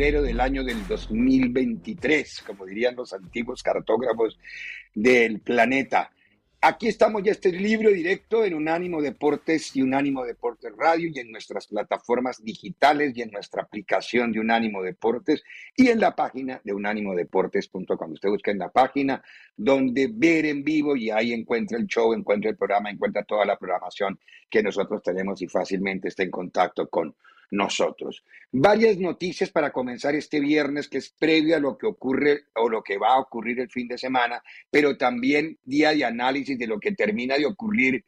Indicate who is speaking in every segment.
Speaker 1: Febrero del año del 2023, como dirían los antiguos cartógrafos del planeta. Aquí estamos ya este libro directo en Unánimo Deportes y Unánimo Deportes Radio y en nuestras plataformas digitales y en nuestra aplicación de Unánimo Deportes y en la página de unánimodeportes.com. Usted busca en la página donde ver en vivo y ahí encuentra el show, encuentra el programa, encuentra toda la programación que nosotros tenemos y fácilmente está en contacto con nosotros. Varias noticias para comenzar este viernes, que es previo a lo que ocurre o lo que va a ocurrir el fin de semana, pero también día de análisis de lo que termina de ocurrir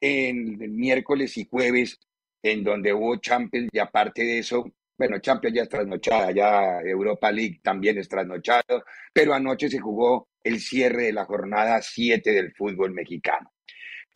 Speaker 1: en el miércoles y jueves, en donde hubo Champions y aparte de eso, bueno, Champions ya es trasnochada, ya Europa League también es trasnochado, pero anoche se jugó el cierre de la jornada 7 del fútbol mexicano.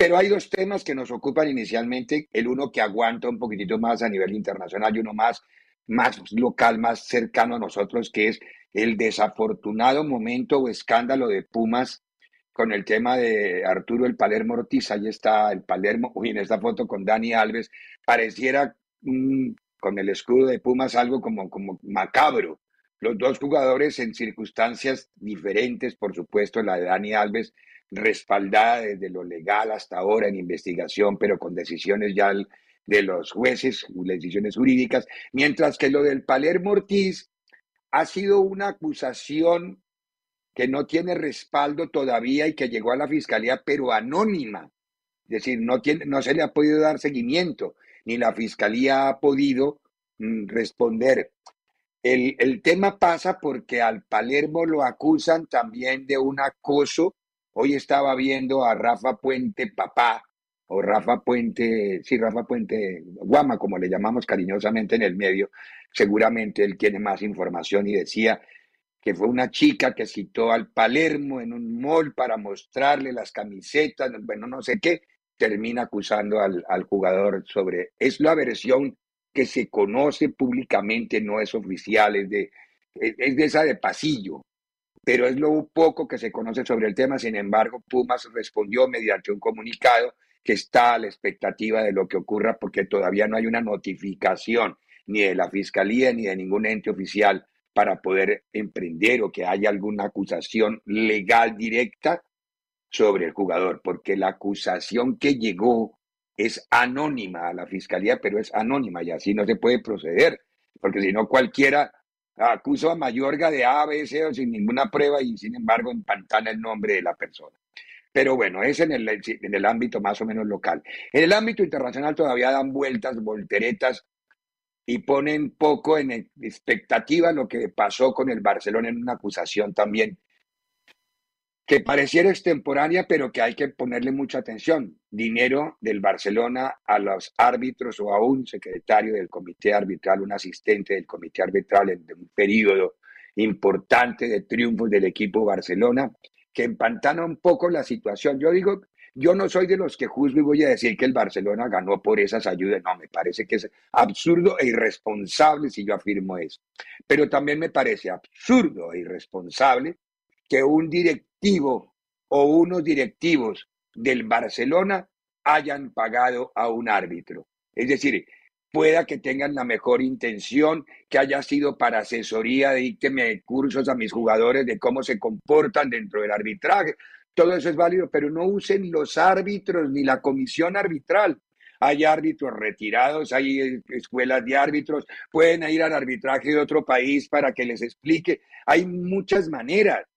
Speaker 1: Pero hay dos temas que nos ocupan inicialmente, el uno que aguanta un poquitito más a nivel internacional y uno más, más local, más cercano a nosotros, que es el desafortunado momento o escándalo de Pumas con el tema de Arturo el Palermo Ortiz. Ahí está el Palermo, uy, en esta foto con Dani Alves, pareciera mm, con el escudo de Pumas algo como, como macabro. Los dos jugadores en circunstancias diferentes, por supuesto, la de Dani Alves respaldada desde lo legal hasta ahora en investigación, pero con decisiones ya de los jueces, decisiones jurídicas, mientras que lo del Palermo Ortiz ha sido una acusación que no tiene respaldo todavía y que llegó a la fiscalía, pero anónima. Es decir, no, tiene, no se le ha podido dar seguimiento, ni la fiscalía ha podido mm, responder. El, el tema pasa porque al Palermo lo acusan también de un acoso Hoy estaba viendo a Rafa Puente Papá, o Rafa Puente, sí, Rafa Puente Guama, como le llamamos cariñosamente en el medio, seguramente él tiene más información y decía que fue una chica que citó al Palermo en un mall para mostrarle las camisetas, bueno, no sé qué, termina acusando al, al jugador sobre, es la versión que se conoce públicamente, no es oficial, es de, es de esa de pasillo, pero es lo poco que se conoce sobre el tema. Sin embargo, Pumas respondió mediante un comunicado que está a la expectativa de lo que ocurra porque todavía no hay una notificación ni de la Fiscalía ni de ningún ente oficial para poder emprender o que haya alguna acusación legal directa sobre el jugador, porque la acusación que llegó es anónima a la Fiscalía, pero es anónima y así no se puede proceder, porque si no cualquiera acuso a Mayorga de A, B, C sin ninguna prueba y sin embargo empantana el nombre de la persona. Pero bueno, es en el, en el ámbito más o menos local. En el ámbito internacional todavía dan vueltas, volteretas y ponen poco en expectativa lo que pasó con el Barcelona en una acusación también que pareciera extemporánea, pero que hay que ponerle mucha atención. Dinero del Barcelona a los árbitros o a un secretario del comité arbitral, un asistente del comité arbitral en un periodo importante de triunfos del equipo Barcelona, que empantana un poco la situación. Yo digo, yo no soy de los que juzgo y voy a decir que el Barcelona ganó por esas ayudas. No, me parece que es absurdo e irresponsable si yo afirmo eso. Pero también me parece absurdo e irresponsable que un directivo o unos directivos del Barcelona hayan pagado a un árbitro. Es decir, pueda que tengan la mejor intención, que haya sido para asesoría, de cursos a mis jugadores de cómo se comportan dentro del arbitraje. Todo eso es válido, pero no usen los árbitros ni la comisión arbitral. Hay árbitros retirados, hay escuelas de árbitros, pueden ir al arbitraje de otro país para que les explique. Hay muchas maneras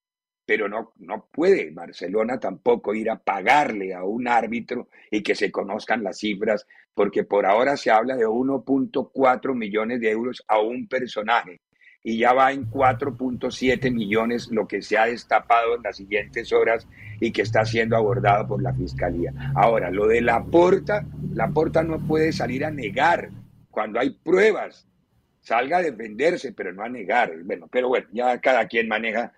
Speaker 1: pero no, no puede Barcelona tampoco ir a pagarle a un árbitro y que se conozcan las cifras, porque por ahora se habla de 1.4 millones de euros a un personaje y ya va en 4.7 millones lo que se ha destapado en las siguientes horas y que está siendo abordado por la Fiscalía. Ahora, lo de la porta, la porta no puede salir a negar cuando hay pruebas, salga a defenderse, pero no a negar. Bueno, pero bueno, ya cada quien maneja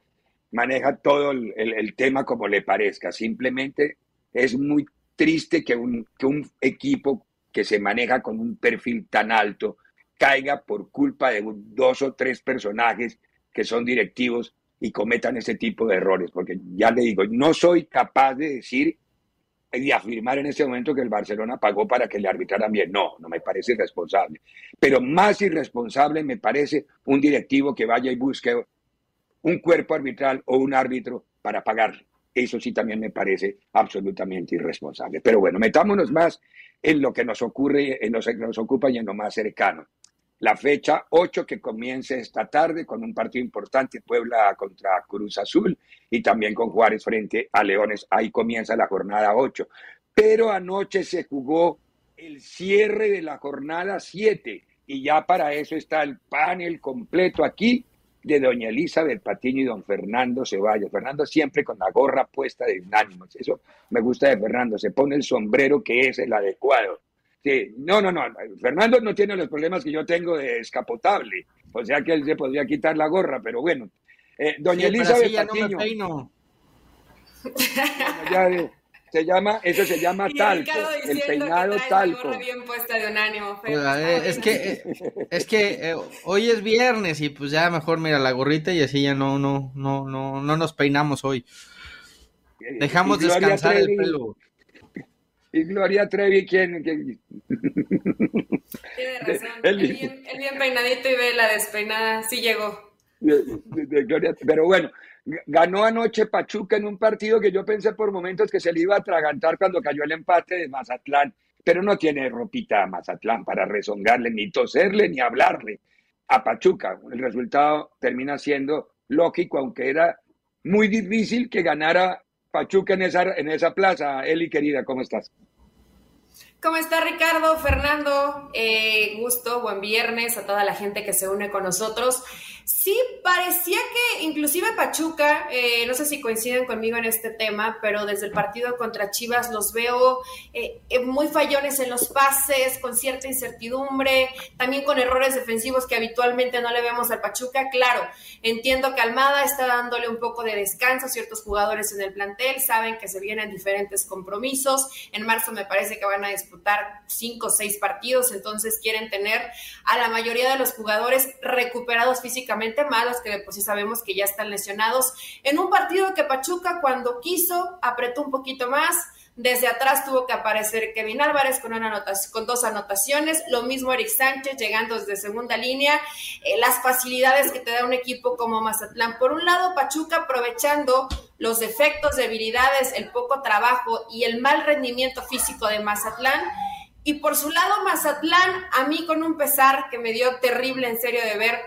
Speaker 1: maneja todo el, tema como le parezca. Simplemente es muy triste que un, que un equipo que se maneja con un perfil tan alto caiga por culpa de dos o tres personajes que son directivos y cometan ese tipo de errores. Porque ya le digo, no soy capaz de decir y afirmar en ese momento que el Barcelona pagó para que le arbitraran bien. No, no me parece irresponsable. Pero más irresponsable me parece un directivo que vaya y busque un cuerpo arbitral o un árbitro para pagarle. Eso sí también me parece absolutamente irresponsable. Pero bueno, metámonos más en lo que nos ocurre, en lo que nos ocupa y en lo más cercano. La fecha 8 que comienza esta tarde con un partido importante, Puebla contra Cruz Azul y también con Juárez frente a Leones. Ahí comienza la jornada 8. Pero anoche se jugó el cierre de la jornada 7 y ya para eso está el panel completo aquí de doña Elizabeth Patiño y don Fernando Ceballos. Fernando siempre con la gorra puesta de unánimos. Eso me gusta de Fernando. Se pone el sombrero que es el adecuado. Sí, no, no, no. Fernando no tiene los problemas que yo tengo de escapotable. O sea que él se podría quitar la gorra, pero bueno. Eh, doña Elizabeth Patiño. ya, se llama, eso se llama talco, el peinado talco.
Speaker 2: es que, es que eh, hoy es viernes y pues ya mejor mira la gorrita y así ya no, no, no, no, no nos peinamos hoy. Dejamos descansar el pelo.
Speaker 1: Y Gloria Trevi, ¿quién?
Speaker 3: Tiene razón. El, bien, bien, peinadito y ve la despeinada, sí llegó.
Speaker 1: pero bueno, Ganó anoche Pachuca en un partido que yo pensé por momentos que se le iba a atragantar cuando cayó el empate de Mazatlán, pero no tiene ropita a Mazatlán para rezongarle, ni toserle, ni hablarle a Pachuca. El resultado termina siendo lógico, aunque era muy difícil que ganara Pachuca en esa, en esa plaza. Eli, querida, ¿cómo estás?
Speaker 3: ¿Cómo está Ricardo? Fernando, eh, gusto, buen viernes a toda la gente que se une con nosotros. Sí, parecía que inclusive Pachuca, eh, no sé si coinciden conmigo en este tema, pero desde el partido contra Chivas los veo eh, eh, muy fallones en los pases, con cierta incertidumbre, también con errores defensivos que habitualmente no le vemos al Pachuca. Claro, entiendo que Almada está dándole un poco de descanso a ciertos jugadores en el plantel, saben que se vienen diferentes compromisos. En marzo me parece que van a disputar cinco o seis partidos, entonces quieren tener a la mayoría de los jugadores recuperados físicamente malos, que de por sí sabemos que ya están lesionados, en un partido que Pachuca cuando quiso apretó un poquito más, desde atrás tuvo que aparecer Kevin Álvarez con, una anotación, con dos anotaciones, lo mismo Eric Sánchez llegando desde segunda línea, eh, las facilidades que te da un equipo como Mazatlán. Por un lado, Pachuca aprovechando los defectos, debilidades, el poco trabajo y el mal rendimiento físico de Mazatlán. Y por su lado, Mazatlán, a mí con un pesar que me dio terrible en serio de ver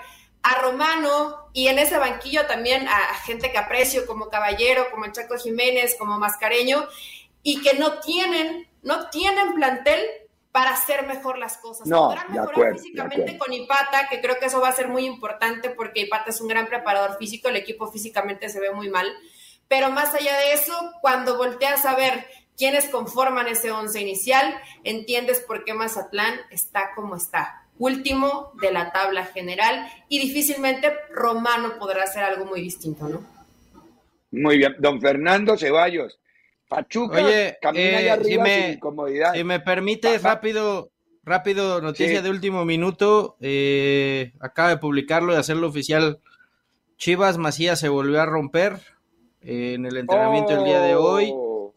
Speaker 3: a Romano y en ese banquillo también a, gente que aprecio como Caballero, como el Chaco Jiménez, como Mascareño, y que no tienen, no tienen plantel para hacer mejor las cosas.
Speaker 1: No, Podrán mejorar
Speaker 3: físicamente con Ipata, que creo que eso va a ser muy importante porque Ipata es un gran preparador físico, el equipo físicamente se ve muy mal. Pero más allá de eso, cuando volteas a ver quiénes conforman ese once inicial, entiendes por qué Mazatlán está como está último de la tabla general y difícilmente Romano podrá hacer algo muy distinto, ¿no?
Speaker 1: Muy bien, don Fernando Ceballos. Pachuca camina
Speaker 2: eh, arriba si me, sin comodidad. Si me permite, rápido, rápido, noticia de último minuto. Eh, acaba de publicarlo y hacerlo oficial. Chivas Macías se volvió a romper eh, en el entrenamiento del día de hoy. Oh.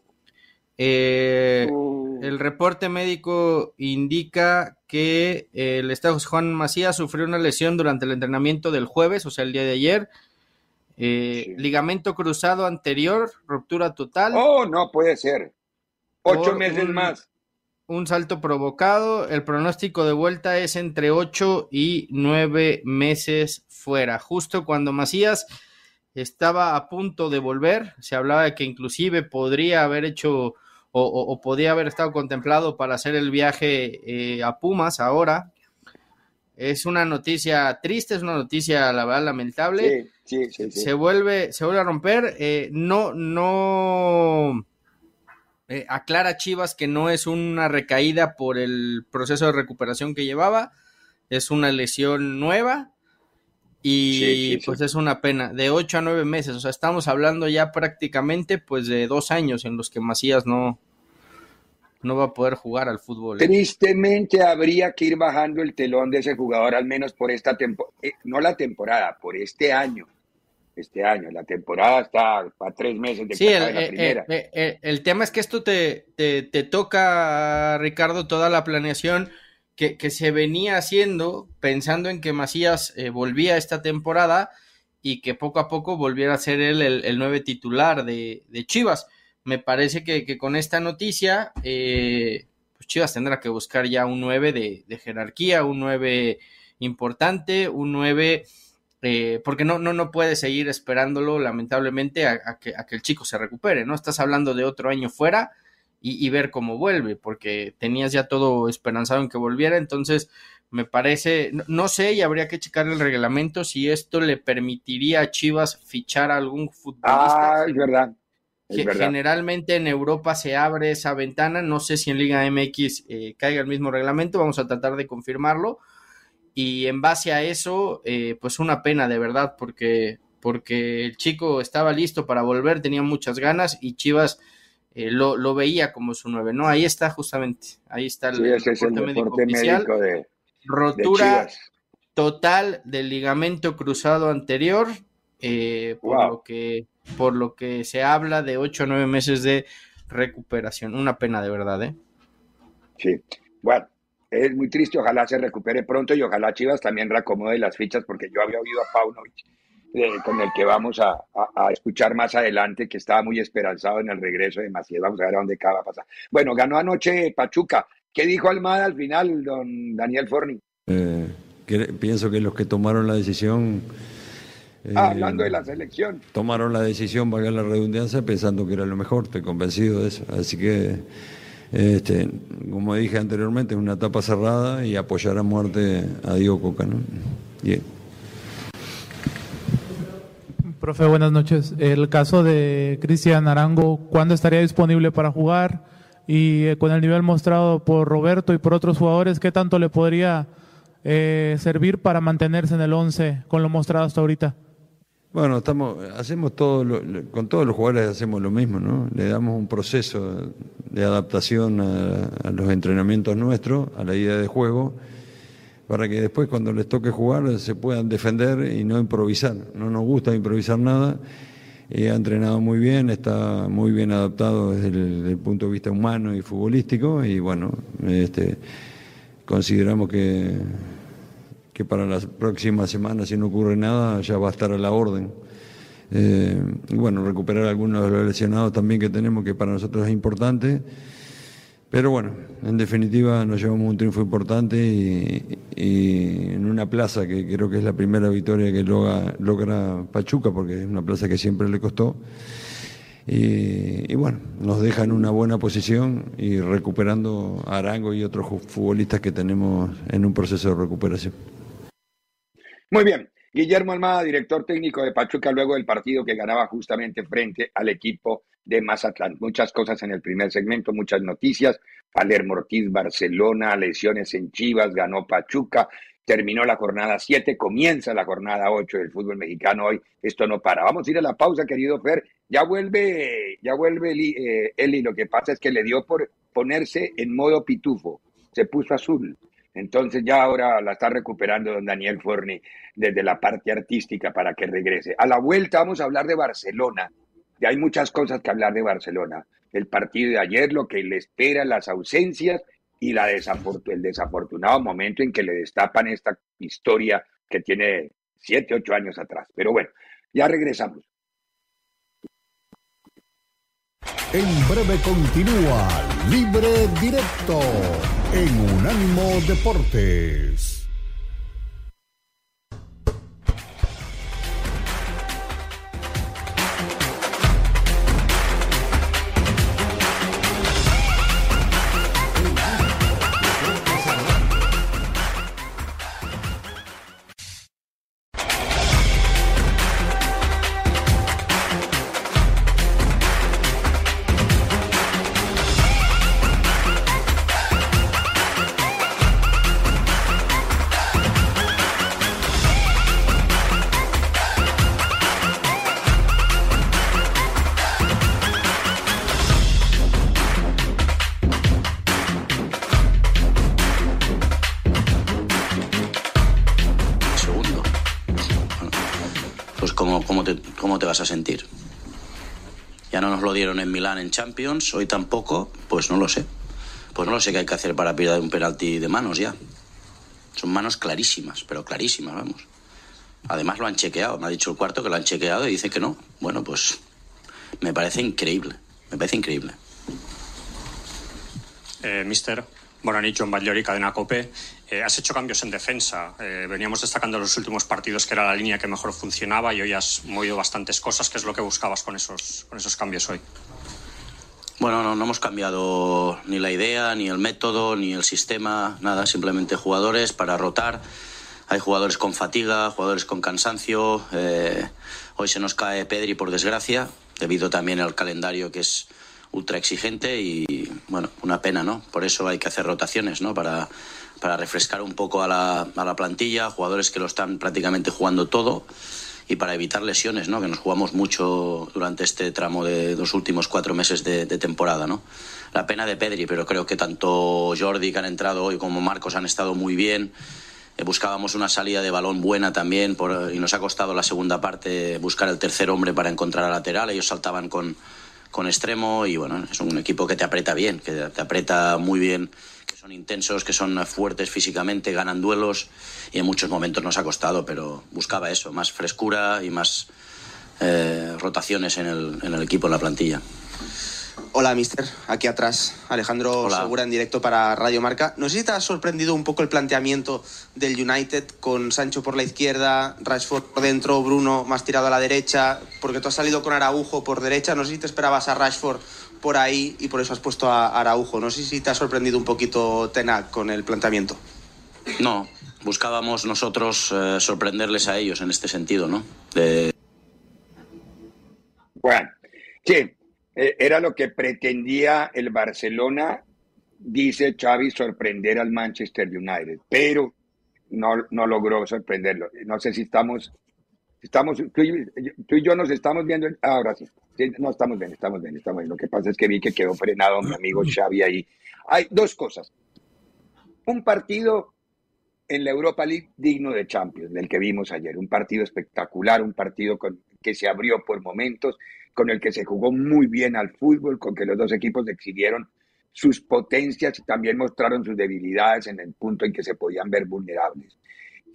Speaker 2: Uh. El reporte médico indica que el Estado Juan Macías sufrió una lesión durante el entrenamiento del jueves, o sea, el día de ayer eh, ligamento cruzado anterior, ruptura total.
Speaker 1: Oh, no puede ser. Ocho meses más.
Speaker 2: Un salto provocado. El pronóstico de vuelta es entre ocho y nueve meses fuera. Justo cuando Macías estaba a punto de volver, se hablaba de que inclusive podría haber hecho o, podía haber estado contemplado para hacer el viaje eh, a Pumas ahora. Es una noticia triste, es una noticia, la verdad, lamentable. Sí, sí, sí. Se vuelve, se vuelve a romper. Eh, no, no. Eh, aclara Chivas que no es una recaída por el proceso de recuperación que llevaba, es una lesión nueva y pues es una pena, de ocho a nueve meses, o sea, estamos hablando ya prácticamente pues de dos años en los que Macías no, no va a poder jugar al fútbol.
Speaker 1: ¿eh? Tristemente habría que ir bajando el telón de ese jugador, al menos por esta temporada, eh, no la temporada, por este año. Este año, la temporada está a tres meses de
Speaker 2: sí, el, la eh, primera. el tema es que esto te, te, toca, Ricardo, toda la planeación que, que, se venía haciendo pensando en que Macías volvía esta temporada y que poco a poco volviera a ser él el, el nueve titular de, de Chivas me parece que, con esta noticia, eh, pues Chivas tendrá que buscar ya un 9 de, jerarquía, un 9 importante, un 9, eh, porque no, no, no puede seguir esperándolo, lamentablemente, a, que, a, que, el chico se recupere, ¿no? Estás hablando de otro año fuera y, ver cómo vuelve, porque tenías ya todo esperanzado en que volviera, entonces me parece, no, sé, y habría que checar el reglamento si esto le permitiría a Chivas fichar a algún futbolista.
Speaker 1: Ah, es verdad
Speaker 2: generalmente en Europa se abre esa ventana, no sé si en Liga MX eh, caiga el mismo reglamento, vamos a tratar de confirmarlo. Y en base a eso, eh, pues una pena de verdad, porque, porque el chico estaba listo para volver, tenía muchas ganas y Chivas eh, lo, veía como su nueve, ¿no? Ahí está justamente, ahí está el,
Speaker 1: reporte, médico, oficial. de,
Speaker 2: rotura total del ligamento cruzado anterior, por lo que por lo que se habla de 8 o 9 meses de recuperación. Una pena de verdad, ¿eh?
Speaker 1: Sí, bueno, es muy triste, ojalá se recupere pronto y ojalá Chivas también reacomode las fichas porque yo había oído a Paunovic, eh, con el que vamos a, escuchar más adelante, que estaba muy esperanzado en el regreso de Macías. Vamos a ver a dónde acaba pasar. Bueno, ganó anoche Pachuca. ¿Qué dijo Almada al final, don Daniel Forni?
Speaker 4: Eh, pienso que los que tomaron la decisión
Speaker 1: Ah, hablando de la selección.
Speaker 4: Tomaron la decisión, valga la redundancia, pensando que era lo mejor, estoy convencido de eso. Así que, este, como dije anteriormente, es una etapa cerrada y apoyar a muerte a Diego Coca. ¿no?
Speaker 5: Profe, buenas noches. El caso de Cristian Arango, ¿cuándo estaría disponible para jugar? Y eh, con el nivel mostrado por Roberto y por otros jugadores, ¿qué tanto le podría eh, servir para mantenerse en el 11 con lo mostrado hasta ahorita?
Speaker 4: Bueno, estamos, hacemos todo, con todos los jugadores hacemos lo mismo, ¿no? Le damos un proceso de adaptación a, los entrenamientos nuestros, a la idea de juego, para que después cuando les toque jugar se puedan defender y no improvisar. No nos gusta improvisar nada. Eh, ha entrenado muy bien, está muy bien adaptado desde el, punto de vista humano y futbolístico y bueno, este, consideramos que que para las próximas semanas, si no ocurre nada, ya va a estar a la orden. Eh, bueno, recuperar algunos de los lesionados también que tenemos, que para nosotros es importante. Pero bueno, en definitiva nos llevamos un triunfo importante y, en una plaza que creo que es la primera victoria que logra, Pachuca, porque es una plaza que siempre le costó. Y, bueno, nos deja en una buena posición y recuperando a Arango y otros futbolistas que tenemos en un proceso de recuperación.
Speaker 1: Muy bien. Guillermo Almada, director técnico de Pachuca, luego del partido que ganaba justamente frente al equipo de Mazatlán. Muchas cosas en el primer segmento, muchas noticias. Palermo Ortiz, Barcelona, lesiones en Chivas, ganó Pachuca, terminó la jornada 7, comienza la jornada 8 del fútbol mexicano hoy. Esto no para. Vamos a ir a la pausa, querido Fer. Ya vuelve, ya vuelve Eli, eh, Eli. Lo que pasa es que le dio por ponerse en modo pitufo. Se puso azul. Entonces ya ahora la está recuperando don Daniel Forni desde la parte artística para que regrese. A la vuelta vamos a hablar de Barcelona. Y hay muchas cosas que hablar de Barcelona. El partido de ayer, lo que le espera, las ausencias y la el desafortunado momento en que le destapan esta historia que tiene siete, ocho años atrás. Pero bueno, ya regresamos.
Speaker 6: En breve continúa Libre Directo en Unánimo Deportes.
Speaker 7: A sentir. Ya no nos lo dieron en Milán en Champions, hoy tampoco, pues no lo sé. Pues no lo sé qué hay que hacer para pillar un penalti de manos ya. Son manos clarísimas, pero clarísimas, vamos. Además lo han chequeado, me ha dicho el cuarto que lo han chequeado y dice que no. Bueno, pues me parece increíble, me parece increíble.
Speaker 8: Eh, mister, Bonanit, John de cadena COPE. Eh, has hecho cambios en defensa. Eh, veníamos destacando en los últimos partidos que era la línea que mejor funcionaba y hoy has movido bastantes cosas. ¿Qué es lo que buscabas con esos, con esos cambios hoy?
Speaker 7: Bueno, no, no, hemos cambiado ni la idea, ni el método, ni el sistema, nada. Simplemente jugadores para rotar. Hay jugadores con fatiga, jugadores con cansancio. Eh, hoy se nos cae Pedri, por desgracia, debido también al calendario que es ultra exigente y, bueno, una pena, ¿no? Por eso hay que hacer rotaciones, ¿no? Para para refrescar un poco a la, a la plantilla, jugadores que lo están prácticamente jugando todo y para evitar lesiones, ¿no? que nos jugamos mucho durante este tramo de los últimos cuatro meses de, temporada. ¿no? La pena de Pedri, pero creo que tanto Jordi, que han entrado hoy, como Marcos han estado muy bien. Eh, buscábamos una salida de balón buena también y nos ha costado la segunda parte buscar el tercer hombre para encontrar a lateral. Ellos saltaban con, con extremo y bueno, es un equipo que te aprieta bien, que te aprieta muy bien son intensos, que son fuertes físicamente, ganan duelos y en muchos momentos nos ha costado, pero buscaba eso, más frescura y más eh, rotaciones en el, en el equipo, en la plantilla.
Speaker 9: Hola, mister. Aquí atrás, Alejandro Segura en directo para Radio Marca. No sé si te ha sorprendido un poco el planteamiento del United con Sancho por la izquierda, Rashford por dentro, Bruno más tirado a la derecha, porque tú has salido con Araujo por derecha. No sé si te esperabas a Rashford por ahí y por eso has puesto a Araujo. No sé si te ha sorprendido un poquito Tenac con el planteamiento.
Speaker 7: No, buscábamos nosotros eh, sorprenderles a ellos en este sentido, ¿no?
Speaker 1: Bueno, sí, eh, era lo que pretendía el Barcelona, dice Xavi, sorprender al Manchester United, pero no, no logró sorprenderlo. No sé si estamos, estamos tú y, yo nos estamos viendo, ahora sí no, estamos bien, estamos bien, estamos bien. Lo que pasa es que vi que quedó frenado mi amigo Xavi ahí. Hay dos cosas. Un partido en la Europa League digno de Champions, del que vimos ayer. Un partido espectacular, un partido con, que se abrió por momentos, con el que se jugó muy bien al fútbol, con que los dos equipos exhibieron sus potencias y también mostraron sus debilidades en el punto en que se podían ver vulnerables.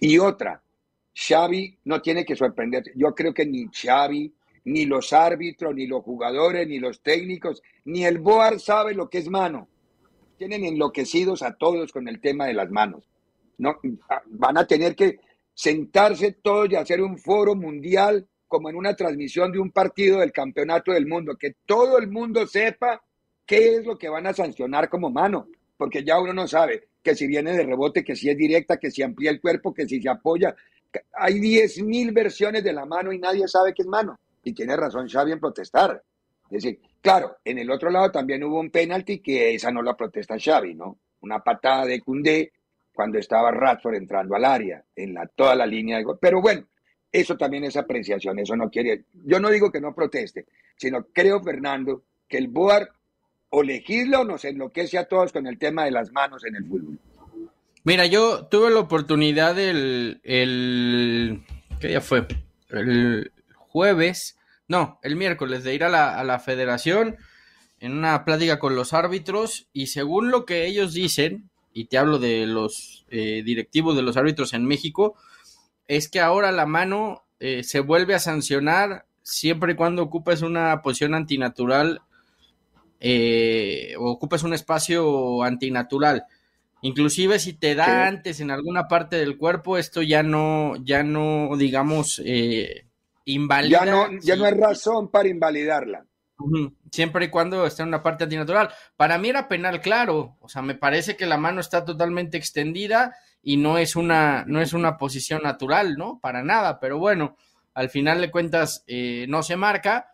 Speaker 1: Y otra, Xavi no tiene que sorprender. Yo creo que ni Xavi, ni los árbitros, ni los jugadores, ni los técnicos, ni el BOAR sabe lo que es mano. Tienen enloquecidos a todos con el tema de las manos. No, van a tener que sentarse todos y hacer un foro mundial como en una transmisión de un partido del campeonato del mundo, que todo el mundo sepa qué es lo que van a sancionar como mano, porque ya uno no sabe que si viene de rebote, que si es directa, que si amplía el cuerpo, que si se apoya. Hay 10.000 versiones de la mano y nadie sabe qué es mano. Y tiene razón Xavi en protestar. Es decir, Claro, en el otro lado también hubo un penalti que esa no la protesta Xavi, ¿no? Una patada de Cundé cuando estaba Radford entrando al área, en la, toda la línea de gol. Pero bueno, eso también es apreciación, eso no quiere. Yo no digo que no proteste, sino creo, Fernando, que el Boar o legisla o nos enloquece a todos con el tema de las manos en el fútbol.
Speaker 2: Mira, yo tuve la oportunidad el, el ¿qué día fue? El jueves, no, el miércoles de ir a la, a la federación en una plática con los árbitros y según lo que ellos dicen, y te hablo de los eh, directivos de los árbitros en México, es que ahora la mano eh, se vuelve a sancionar siempre y cuando ocupes una posición antinatural eh, o ocupes un espacio antinatural. Inclusive si te da antes en alguna parte del cuerpo, esto ya no, ya no, digamos, eh, invalida.
Speaker 1: Ya no, ya no hay razón para invalidarla.
Speaker 2: Siempre y cuando esté en una parte antinatural. Para mí era penal, claro. O sea, me parece que la mano está totalmente extendida y no es una, no es una posición natural, ¿no? Para nada. Pero bueno, al final de cuentas eh, no se marca.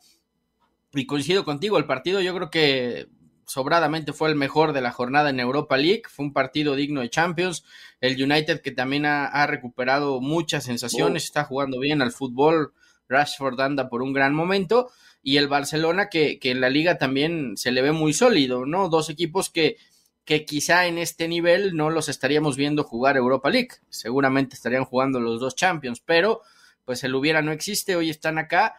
Speaker 2: Y coincido contigo, el partido yo creo que sobradamente fue el mejor de la jornada en Europa League, fue un partido digno de Champions, el United que también ha, recuperado muchas sensaciones, está jugando bien al fútbol, Rashford anda por un gran momento, y el Barcelona que, que, en la liga también se le ve muy sólido, ¿no? Dos equipos que, que quizá en este nivel no los estaríamos viendo jugar Europa League, seguramente estarían jugando los dos Champions, pero pues el hubiera no existe, hoy están acá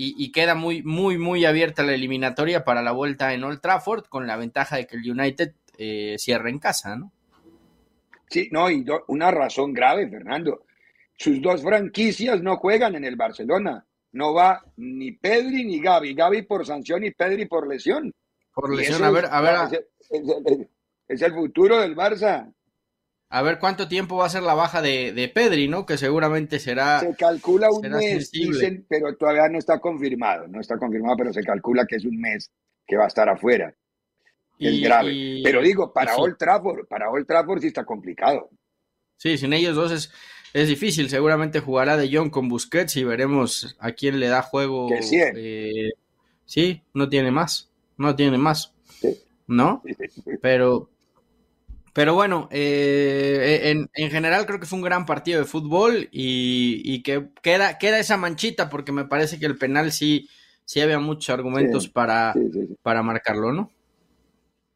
Speaker 2: y, queda muy, muy, muy abierta la eliminatoria para la vuelta en Old Trafford, con la ventaja de que el United eh, cierre en casa, ¿no?
Speaker 1: Sí, no, y una razón grave, Fernando. Sus dos franquicias no juegan en el Barcelona. No va ni Pedri ni Gaby. Gaby por sanción y Pedri por lesión.
Speaker 2: Por lesión, a ver, a ver.
Speaker 1: es el futuro del Barça.
Speaker 2: A ver cuánto tiempo va a ser la baja de, de Pedri, ¿no? Que seguramente será.
Speaker 1: Se calcula un mes, dicen, pero todavía no está confirmado. No está confirmado, pero se calcula que es un mes que va a estar afuera. es grave. pero digo, para Old Trafford, para Old Trafford sí está complicado.
Speaker 2: Sí, sin ellos dos es, es difícil. Seguramente jugará de John con Busquets y veremos a quién le da juego.
Speaker 1: Que
Speaker 2: eh, sí, no tiene más. No tiene más. ¿No? Pero pero bueno, eh, en, en, general creo que fue un gran partido de fútbol y, que queda, queda esa manchita porque me parece que el penal sí, sí había muchos argumentos para, para marcarlo, ¿no?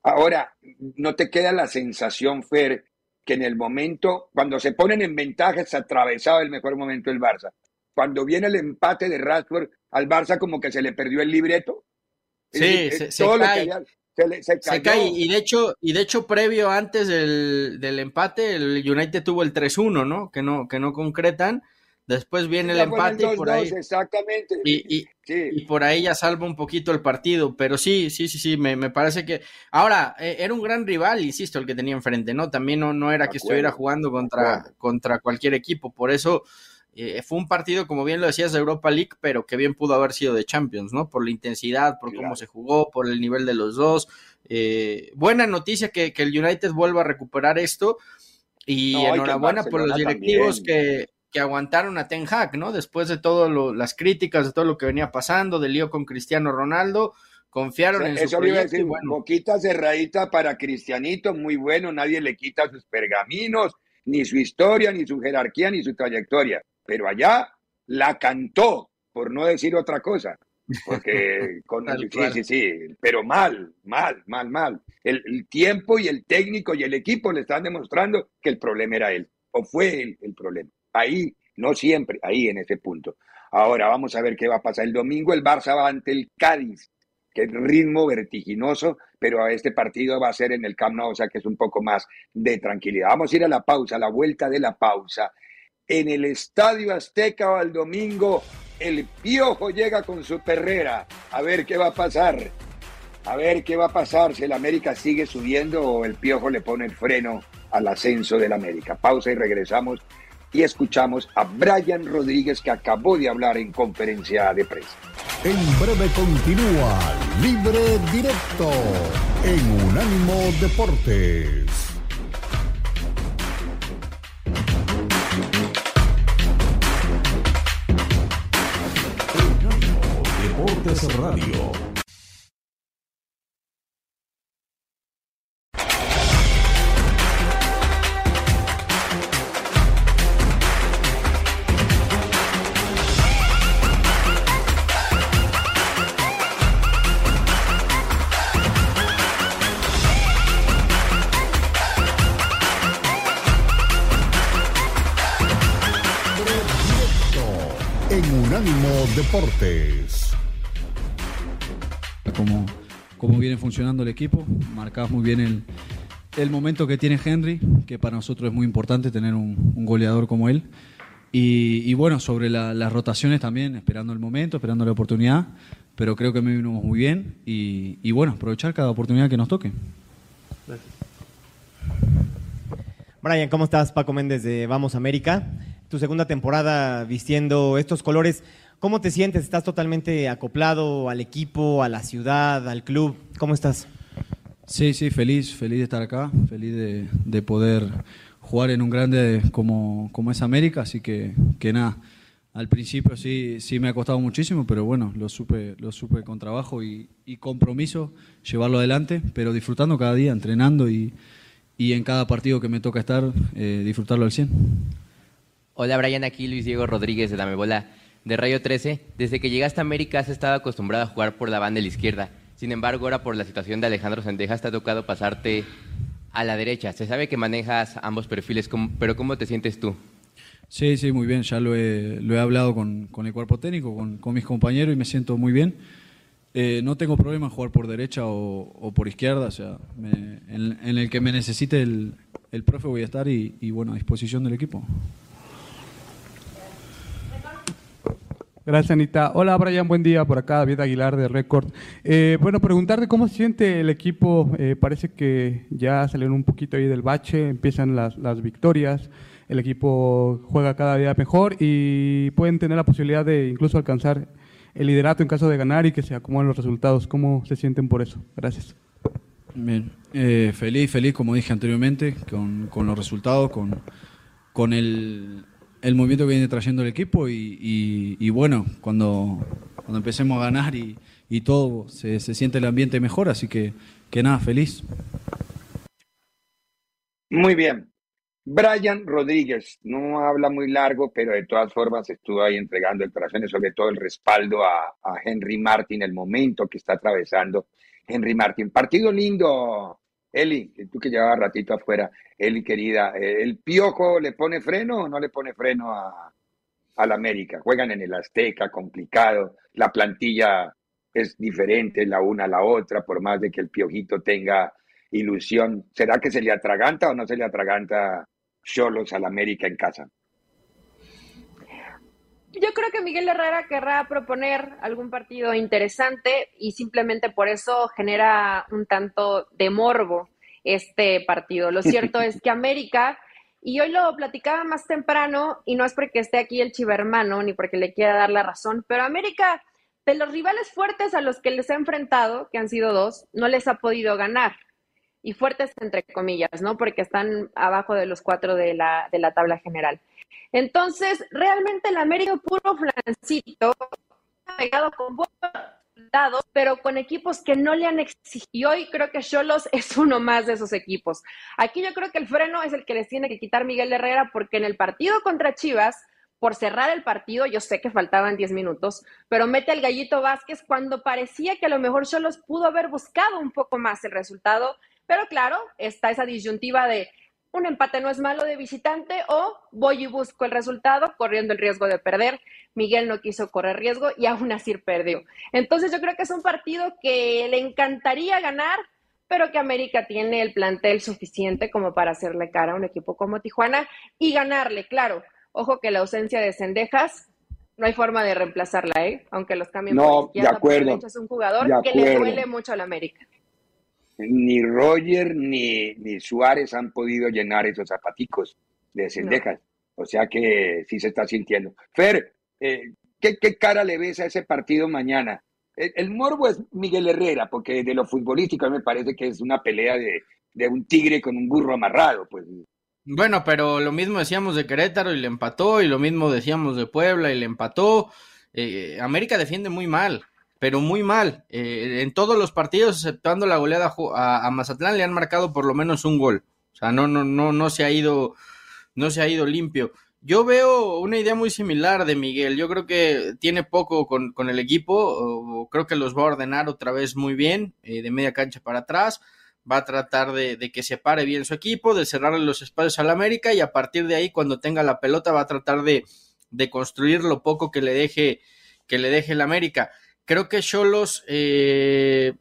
Speaker 1: Ahora, ¿no te queda la sensación, Fer, que en el momento, cuando se ponen en ventaja, se atravesaba el mejor momento del Barça? Cuando viene el empate de Rashford, al Barça como que se le perdió el libreto.
Speaker 2: Sí, se, se, se, cae y de hecho, y de hecho previo antes del, del empate, el United tuvo el 3-1, ¿no? Que no, que no concretan. Después viene el empate y por ahí.
Speaker 1: Exactamente.
Speaker 2: Y, y, por ahí ya salva un poquito el partido. Pero sí, sí, sí, sí, me, me parece que. Ahora, e, era un gran rival, insisto, el que tenía enfrente, ¿no? También no, no era que estuviera jugando contra, contra cualquier equipo. Por eso eh, fue un partido, como bien lo decías, de Europa League, pero que bien pudo haber sido de Champions, ¿no? Por la intensidad, por cómo se jugó, por el nivel de los dos. Eh, buena noticia que, el United vuelva a recuperar esto. Y enhorabuena por los directivos que, que, aguantaron a Ten Hag, ¿no? Después de todas las críticas, de todo lo que venía pasando, del lío con Cristiano Ronaldo, confiaron en su proyecto.
Speaker 1: Iba Boquita cerradita para Cristianito, muy bueno, nadie le quita sus pergaminos, ni su historia, ni su jerarquía, ni su trayectoria pero allá la cantó, por no decir otra cosa. Porque con el, sí, sí, sí, pero mal, mal, mal, mal. El, tiempo y el técnico y el equipo le están demostrando que el problema era él, o fue él el problema. Ahí, no siempre, ahí en ese punto. Ahora vamos a ver qué va a pasar. El domingo el Barça va ante el Cádiz, que es ritmo vertiginoso, pero a este partido va a ser en el Camp Nou, o sea que es un poco más de tranquilidad. Vamos a ir a la pausa, a la vuelta de la pausa en el Estadio Azteca al domingo, el Piojo llega con su perrera. A ver qué va a pasar. A ver qué va a pasar si el América sigue subiendo o el Piojo le pone el freno al ascenso del América. Pausa y regresamos y escuchamos a Brian Rodríguez que acabó de hablar en conferencia de prensa.
Speaker 6: En breve continúa Libre Directo en Unánimo Deportes. Deportes Radio. Deportes
Speaker 10: como viene funcionando el equipo, marcabas muy bien el, el momento que tiene Henry, que para nosotros es muy importante tener un, goleador como él. Y, bueno, sobre las rotaciones también, esperando el momento, esperando la oportunidad, pero creo que me vinimos muy bien y, y bueno, aprovechar cada oportunidad que nos toque. Gracias.
Speaker 11: Brian, ¿cómo estás? Paco Méndez de Vamos América. Tu segunda temporada vistiendo estos colores. ¿Cómo te sientes? ¿Estás totalmente acoplado al equipo, a la ciudad, al club? ¿Cómo estás?
Speaker 10: Sí, sí, feliz, feliz de estar acá, feliz de, poder jugar en un grande como, como es América, así que, que nada, al principio sí, sí me ha costado muchísimo, pero bueno, lo supe, lo supe con trabajo y, y compromiso llevarlo adelante, pero disfrutando cada día, entrenando y, y en cada partido que me toca estar, eh, disfrutarlo al 100.
Speaker 12: Hola Brian, aquí Luis Diego Rodríguez de Dame Bola de Rayo 13. Desde que llegaste a América has estado acostumbrado a jugar por la banda de la izquierda. Sin embargo, ahora por la situación de Alejandro Sendejas te ha tocado pasarte a la derecha. Se sabe que manejas ambos perfiles, pero ¿cómo te sientes tú?
Speaker 10: Sí, sí, muy bien. Ya lo he, hablado con, el cuerpo técnico, con, mis compañeros y me siento muy bien. Eh, no tengo problema en jugar por derecha o, por izquierda, o sea, en, el que me necesite el profe voy a estar y, bueno, a disposición del equipo.
Speaker 13: Gracias, Anita. Hola, Brian, buen día. Por acá, David Aguilar de Record. Eh, bueno, preguntarte cómo se siente el equipo. Eh, parece que ya salieron un poquito ahí del bache, empiezan las, las victorias, el equipo juega cada día mejor y pueden tener la posibilidad de incluso alcanzar el liderato en caso de ganar y que se acomoden los resultados. ¿Cómo se sienten por eso? Gracias.
Speaker 10: Bien, eh, feliz, feliz, como dije anteriormente, con, con los resultados, con, con el, el, movimiento que viene trayendo el equipo y, bueno, cuando, cuando empecemos a ganar y, y todo, se, se siente el ambiente mejor, así que, que nada, feliz.
Speaker 1: Muy bien, Brian Rodríguez no habla muy largo, pero de todas formas estuvo ahí entregando y sobre todo el respaldo a, Henry Martin, el momento que está atravesando Henry Martin. Partido lindo, Eli, tú que llevabas ratito afuera, Eli querida, ¿el Piojo le pone freno o no le pone freno a, la América? Juegan en el Azteca, complicado, la plantilla es diferente la una a la otra, por más de que el Piojito tenga ilusión. ¿Será que se le atraganta o no se le atraganta Cholos al América en casa.
Speaker 3: Yo creo que Miguel Herrera querrá proponer algún partido interesante y simplemente por eso genera un tanto de morbo este partido. Lo cierto es que América, y hoy lo platicaba más temprano, y no es porque esté aquí el chivermano ni porque le quiera dar la razón, pero América, de los rivales fuertes a los que les ha enfrentado, que han sido dos, no les ha podido ganar y fuertes entre comillas, ¿no? Porque están abajo de los cuatro de la, de la tabla general. Entonces, realmente el América puro flancito, ha pegado con buenos resultados, pero con equipos que no le han exigido. Y creo que Cholos es uno más de esos equipos. Aquí yo creo que el freno es el que les tiene que quitar Miguel Herrera, porque en el partido contra Chivas, por cerrar el partido, yo sé que faltaban 10 minutos, pero mete al Gallito Vázquez cuando parecía que a lo mejor Cholos pudo haber buscado un poco más el resultado pero claro, está esa disyuntiva de un empate no es malo de visitante o voy y busco el resultado corriendo el riesgo de perder. Miguel no quiso correr riesgo y aún así perdió. Entonces yo creo que es un partido que le encantaría ganar, pero que América tiene el plantel suficiente como para hacerle cara a un equipo como Tijuana y ganarle, claro. Ojo que la ausencia de Cendejas no hay forma de reemplazarla, ¿eh? aunque los cambien
Speaker 1: no, de acuerdo.
Speaker 3: es un jugador que le duele mucho a la América
Speaker 1: ni Roger ni, ni Suárez han podido llenar esos zapaticos de cendejas. O sea que sí se está sintiendo. Fer, eh, ¿qué, cara le ves a ese partido mañana? El, morbo es Miguel Herrera, porque de lo futbolístico me parece que es una pelea de, un tigre con un burro amarrado. Pues.
Speaker 2: Bueno, pero lo mismo decíamos de Querétaro y le empató, y lo mismo decíamos de Puebla y le empató. Eh, América defiende muy mal pero muy mal. Eh, en todos los partidos, exceptuando la goleada a, Mazatlán, le han marcado por lo menos un gol. O sea, no, no, no, no se ha ido, no se ha ido limpio. Yo veo una idea muy similar de Miguel. Yo creo que tiene poco con, el equipo. creo que los va a ordenar otra vez muy bien, eh, de media cancha para atrás. Va a tratar de, de, que se pare bien su equipo, de cerrarle los espacios al América y a partir de ahí, cuando tenga la pelota, va a tratar de, de construir lo poco que le deje que le deje el América. Creo que Cholos eh,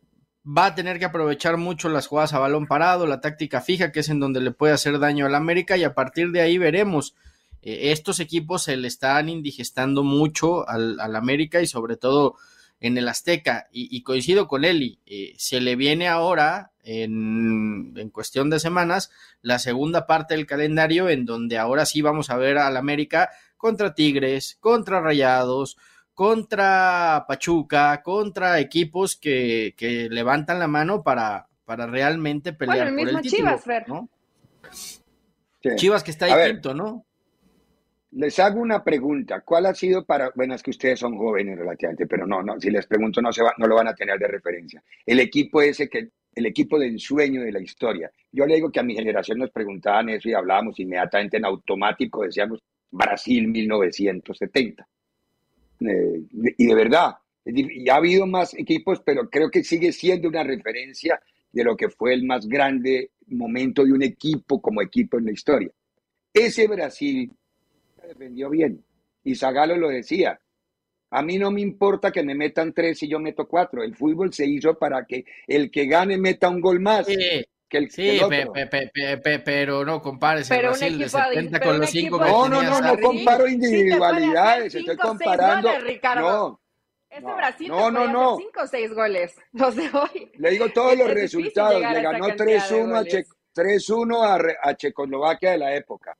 Speaker 2: va a tener que aprovechar mucho las jugadas a balón parado, la táctica fija, que es en donde le puede hacer daño al América, y a partir de ahí veremos. Eh, estos equipos se le están indigestando mucho al, América y sobre todo en el Azteca, y, coincido con Eli, eh, se le viene ahora, en, en, cuestión de semanas, la segunda parte del calendario, en donde ahora sí vamos a ver al América contra Tigres, contra Rayados, contra Pachuca, contra equipos que, que levantan la mano para, para realmente pelear el por el título. Chivas, ¿no? Chivas que está ahí quinto, ¿no?
Speaker 1: Les hago una pregunta. ¿Cuál ha sido para, bueno, es que ustedes son jóvenes relativamente, pero no, no, si les pregunto no, se va, no lo van a tener de referencia. El equipo ese que, el equipo de ensueño de la historia. Yo le digo que a mi generación nos preguntaban eso y hablábamos inmediatamente en automático, decíamos Brasil 1970. Eh, y de verdad, ya ha habido más equipos, pero creo que sigue siendo una referencia de lo que fue el más grande momento de un equipo como equipo en la historia. Ese Brasil defendió bien. Y Zagalo lo decía. A mí no me importa que me metan tres y yo meto cuatro. El fútbol se hizo para que el que gane meta un gol más. Que el,
Speaker 2: sí pero no compares el Brasil de 70 con los cinco
Speaker 1: que No, no, no, no comparo individualidades. estoy comparando.
Speaker 3: no. Ese Brasil no, no, no. cinco o seis goles. Los de hoy.
Speaker 1: Le digo todos los resultados. Le ganó 3-1 a, che, 1 a, a Checoslovaquia de la época.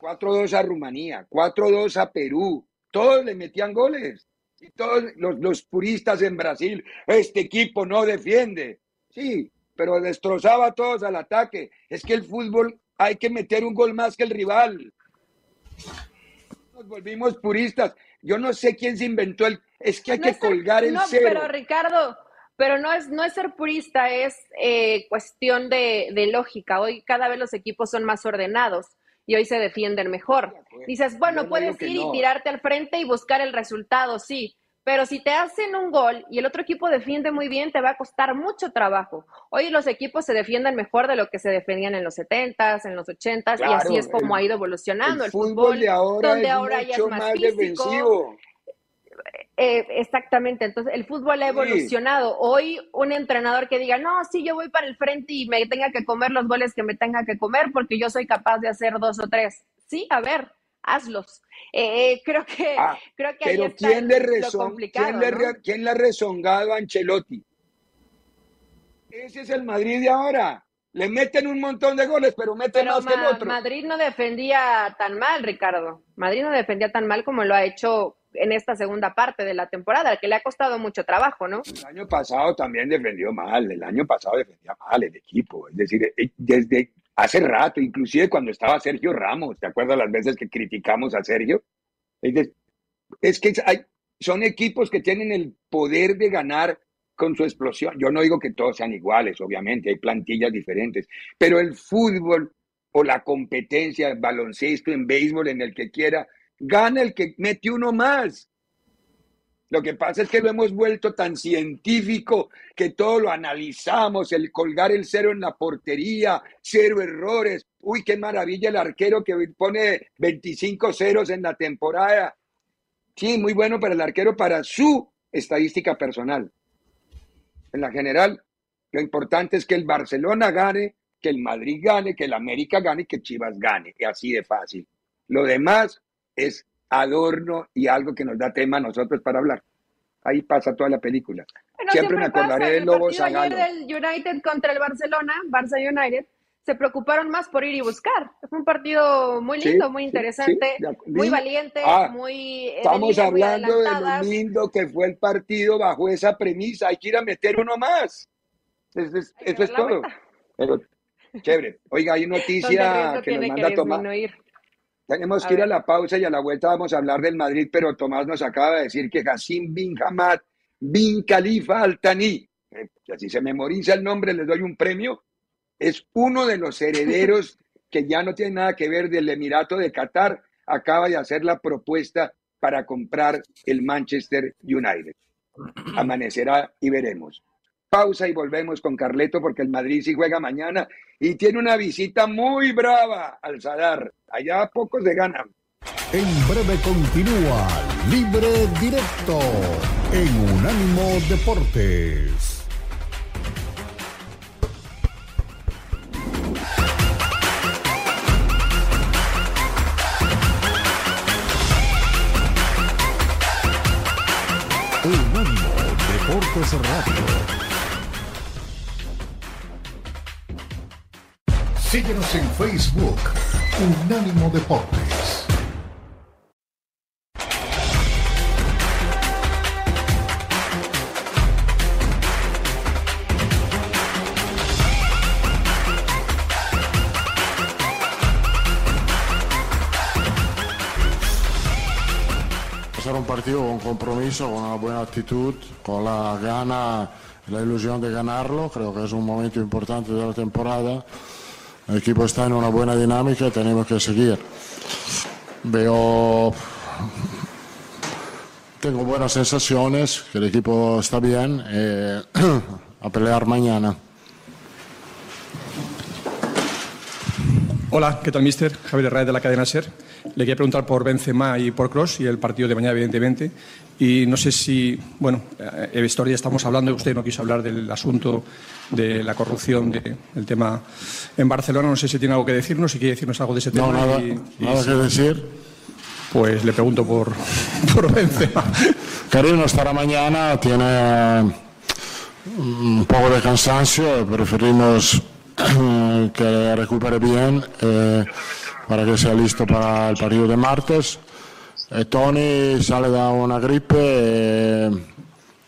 Speaker 1: 4-2 a Rumanía, 4-2 a Perú, todos le metían goles. Y todos los, los, puristas en Brasil, este equipo no defiende. Sí, pero destrozaba a todos al ataque. Es que el fútbol hay que meter un gol más que el rival. Nos volvimos puristas. Yo no sé quién se inventó el. Es que hay que colgar el no,
Speaker 3: Pero Ricardo, pero no es, no es ser purista, es eh, cuestión de, de lógica. Hoy cada vez los equipos son más ordenados y hoy se defienden mejor. Dices, bueno, puedes ir y tirarte al frente y buscar el resultado, sí, pero si te hacen un gol y el otro equipo defiende muy bien, te va a costar mucho trabajo. Hoy los equipos se defienden mejor de lo que se defendían en los 70s, en los 80s, y así es como ha ido evolucionando el, fútbol,
Speaker 1: de ahora donde ahora ya es más, defensivo.
Speaker 3: Eh, exactamente, entonces el fútbol ha evolucionado. Hoy un entrenador que diga, no, sí, yo voy para el frente y me tenga que comer los goles que me tenga que comer porque yo soy capaz de hacer dos o tres. Sí, a ver, hazlos. Eh, eh, creo que, ah, creo que
Speaker 1: pero ¿quién le, rezon, ¿quién, le, ¿quién le ha rezongado a Ancelotti? Ese es el Madrid de ahora. Le meten un montón de goles, pero meten más que el otro.
Speaker 3: Madrid no defendía tan mal, Ricardo. Madrid no defendía tan mal como lo ha hecho en esta segunda parte de la temporada, que le ha costado mucho trabajo, ¿no?
Speaker 1: El año pasado también defendió mal, el año pasado defendía mal el equipo, es decir, eh, desde hace rato, inclusive cuando estaba Sergio Ramos, ¿te acuerdas las veces que criticamos a Sergio? Es, que son equipos que tienen el poder de ganar con su explosión. Yo no digo que todos sean iguales, obviamente, hay plantillas diferentes, pero el fútbol o la competencia, el baloncesto, en béisbol, en el que quiera, gana el que mete uno más. Lo que pasa es que lo hemos vuelto tan científico que todo lo analizamos, el colgar el cero en la portería, cero errores. Uy, qué maravilla el arquero que pone 25 ceros en la temporada. Sí, muy bueno para el arquero, para su estadística personal. En la general, lo importante es que el Barcelona gane, que el Madrid gane, que el América gane que Chivas gane. Y así de fácil. Lo demás es adorno y algo que nos da tema a nosotros para hablar. Ahí pasa toda la película. siempre, me acordaré del Lobo Zagalo.
Speaker 3: del United contra el Barcelona, Barça United, se preocuparon más por ir y buscar. Fue un partido muy lindo, muy interesante, muy valiente, ah, muy.
Speaker 1: Eh, estamos hablando de lo lindo que fue el partido bajo esa premisa. Hay que ir a meter uno más. Eso es, todo. chévere. Oiga, hay noticia que nos manda Tomás. Tenemos que ir a la pausa y a la vuelta vamos a hablar del Madrid, pero Tomás nos acaba de decir que Hassim bin Hamad bin Khalifa Al Thani, eh, así se memoriza el nombre, les doy un premio, es uno de los herederos que ya no tiene nada que ver del Emirato de Qatar, acaba de hacer la propuesta para comprar el Manchester United. Amanecerá y veremos. Pausa y volvemos con Carleto porque el Madrid sí juega mañana y tiene una visita muy brava al Sadar. Allá pocos se ganan.
Speaker 6: En breve continúa Libre Directo en Unánimo Deportes. Unánimo Deportes Radio. Síguenos en Facebook, Unánimo Deportes.
Speaker 14: Un partido con compromiso, con una buena actitud, con la gana, la ilusión de ganarlo. Creo que es un momento importante de la temporada. El equipo está en una buena dinámica y tenemos que seguir. Veo. Tengo buenas sensaciones, que el equipo está bien. eh, a pelear mañana.
Speaker 15: Hola, ¿qué tal, mister? Javier Herrera de la cadena SER. Le quería preguntar por Benzema y por Cross y el partido de mañana, evidentemente. Y no sé si, bueno, eh, en historia estamos hablando, usted no quiso hablar del asunto de la corrupción, de- del tema en Barcelona. No sé si tiene algo que decirnos, si quiere decirnos algo de ese
Speaker 14: No,
Speaker 15: tema.
Speaker 14: nada,
Speaker 15: y- y
Speaker 14: nada
Speaker 15: si-
Speaker 14: que decir.
Speaker 15: Pues le pregunto por, por Benzema.
Speaker 14: Carino estará mañana, tiene un poco de cansancio, preferimos que recupere bien eh, para que sea listo para el partido de martes. Eh, Tony sale da una gripe, eh,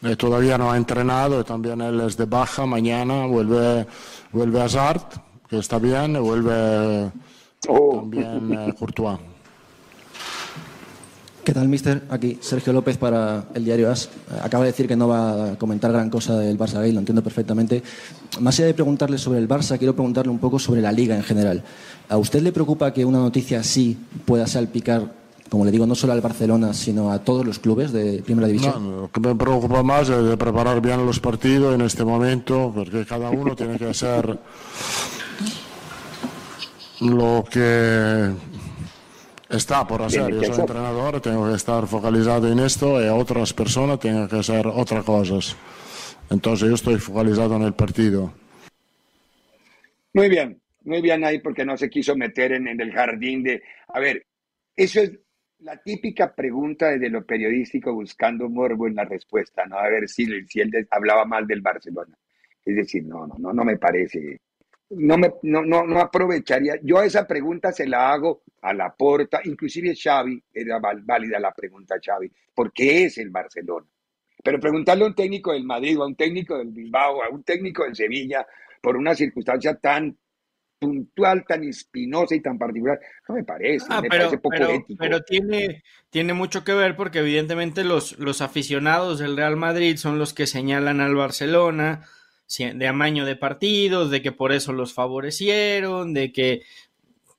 Speaker 14: eh, todavía no ha entrenado, también él es de baja, mañana vuelve, vuelve Hazard, que está bien, y vuelve también eh, Courtois.
Speaker 16: ¿Qué tal, mister? Aquí Sergio López para el diario AS. Acaba de decir que no va a comentar gran cosa del Barça Gay, lo entiendo perfectamente. Más allá de preguntarle sobre el Barça, quiero preguntarle un poco sobre la Liga en general. ¿A usted le preocupa que una noticia así pueda salpicar, como le digo, no solo al Barcelona, sino a todos los clubes de Primera División?
Speaker 14: No, lo que me preocupa más es de preparar bien los partidos en este momento, porque cada uno tiene que hacer lo que está por hacer. Yo soy entrenador, tengo que estar focalizado en esto y otras personas tienen que hacer otras cosas. Entonces yo estoy focalizado en el partido.
Speaker 1: Muy bien, muy bien ahí porque no se quiso meter en, en el jardín de... A ver, eso es la típica pregunta de lo periodístico buscando morbo en la respuesta, ¿no? A ver si, él hablaba mal del Barcelona. Es decir, no, no, no, no me parece. No, me, no, no, no aprovecharía. Yo esa pregunta se la hago a la porta, inclusive Xavi, era válida la pregunta Xavi, ¿por qué es el Barcelona? Pero preguntarle a un técnico del Madrid o a un técnico del Bilbao, a un técnico del Sevilla, por una circunstancia tan puntual, tan espinosa y tan particular, no me parece,
Speaker 2: Ah,
Speaker 1: me
Speaker 2: pero,
Speaker 1: parece poco
Speaker 2: pero-
Speaker 1: ético.
Speaker 2: pero tiene, tiene mucho que ver porque evidentemente los, los aficionados del Real Madrid son los que señalan al Barcelona de amaño de partidos, de que por eso los favorecieron, de que,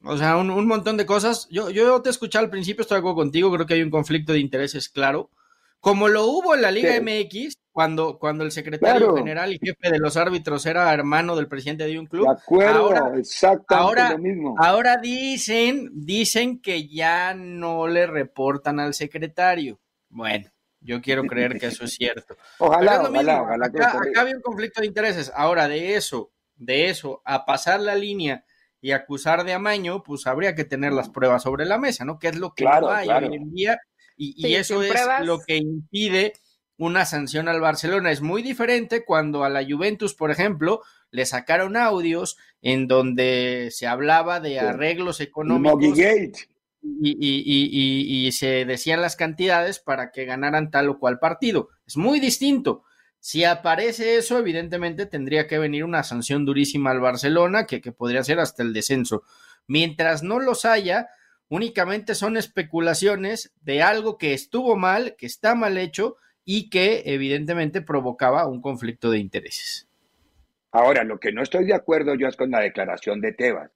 Speaker 2: o sea, un, un montón de cosas. Yo, yo te escuché al principio, estoy acuerdo contigo, creo que hay un conflicto de intereses claro, como lo hubo en la Liga
Speaker 1: Sí.
Speaker 2: MX, cuando, cuando el secretario
Speaker 1: Claro.
Speaker 2: general y jefe de los árbitros era hermano del presidente de un club.
Speaker 1: De acuerdo,
Speaker 2: Ahora-
Speaker 1: exactamente
Speaker 2: ahora-
Speaker 1: lo mismo.
Speaker 2: Ahora dicen, dicen que ya no le reportan al secretario. Bueno, yo quiero creer que eso es cierto.
Speaker 1: Ojalá,
Speaker 2: es
Speaker 1: ojalá, ojalá que
Speaker 2: acá, acá había un conflicto de intereses. Ahora, de eso, de eso, a pasar la línea y acusar de amaño, pues habría que tener las pruebas sobre la mesa, ¿no? Que es lo que
Speaker 1: Claro,
Speaker 2: no hay
Speaker 1: claro.
Speaker 2: hoy en día. Y, eso es
Speaker 3: pruebas.
Speaker 2: lo que impide una sanción al Barcelona. Es muy diferente cuando a la Juventus, por ejemplo, le sacaron audios en donde se hablaba de arreglos económicos y- y se decían las cantidades para que ganaran tal o cual partido. Es muy distinto. Si aparece eso, evidentemente tendría que venir una sanción durísima al Barcelona, que, que podría ser hasta el descenso. Mientras no los haya, únicamente son especulaciones de algo que estuvo mal, que está mal hecho y que evidentemente provocaba un conflicto de intereses.
Speaker 1: Ahora, lo que no estoy de acuerdo yo es con la declaración de Tebas.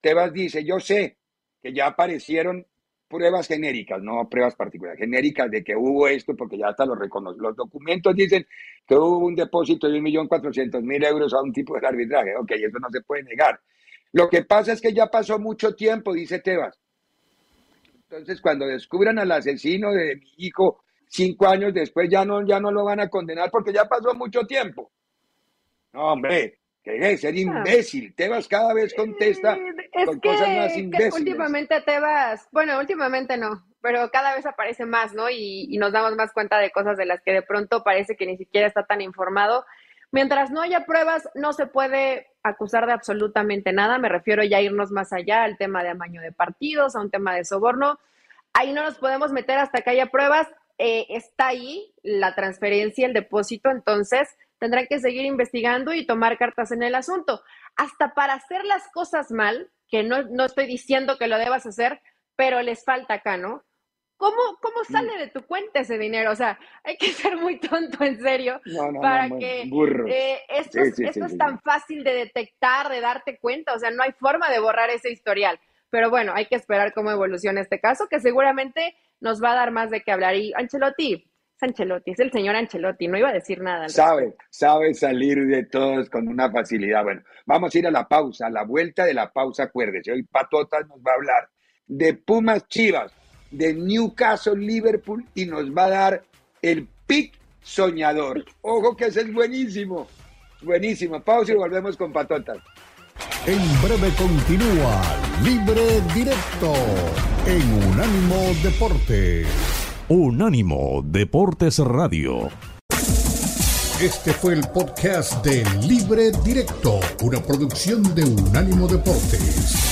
Speaker 1: Tebas dice, yo sé que ya aparecieron pruebas genéricas, no pruebas particulares, genéricas de que hubo esto, porque ya hasta lo reconoce. Los documentos dicen que hubo un depósito de 1.400.000 euros a un tipo de arbitraje. Ok, eso no se puede negar. Lo que pasa es que ya pasó mucho tiempo, dice Tebas. Entonces, cuando descubran al asesino de mi hijo cinco años después, ya no, ya no lo van a condenar porque ya pasó mucho tiempo. No, hombre, que ser imbécil. Tebas cada vez contesta con cosas más imbéciles.
Speaker 3: últimamente Tebas, bueno, últimamente no, pero cada vez aparece más, ¿no? Y, y, nos damos más cuenta de cosas de las que de pronto parece que ni siquiera está tan informado. Mientras no haya pruebas, no se puede acusar de absolutamente nada. Me refiero ya a irnos más allá al tema de amaño de partidos, a un tema de soborno. Ahí no nos podemos meter hasta que haya pruebas. Eh, está ahí la transferencia, el depósito, entonces tendrán que seguir investigando y tomar cartas en el asunto. Hasta para hacer las cosas mal, que no, no estoy diciendo que lo debas hacer, pero les falta acá, ¿no? ¿Cómo, ¿Cómo mm. sale de tu cuenta ese dinero? O sea, hay que ser muy tonto, en serio, para que eh, esto, es tan fácil de detectar, de darte cuenta. O sea, no hay forma de borrar ese historial. Pero bueno, hay que esperar cómo evoluciona este caso, que seguramente nos va a dar más de qué hablar. Y Ancelotti, es Ancelotti, es el señor Ancelotti, no iba a decir nada.
Speaker 1: Sabe, sabe salir de todos con una facilidad. Bueno, vamos a ir a la pausa, a la vuelta de la pausa, acuérdese. Hoy Patota nos va a hablar de Pumas Chivas de Newcastle Liverpool y nos va a dar el pick soñador. Ojo que ese es buenísimo. Buenísimo. Pausa y volvemos con patotas.
Speaker 6: En breve continúa Libre Directo en Unánimo Deportes.
Speaker 17: Unánimo Deportes Radio.
Speaker 6: Este fue el podcast de Libre Directo, una producción de Unánimo Deportes.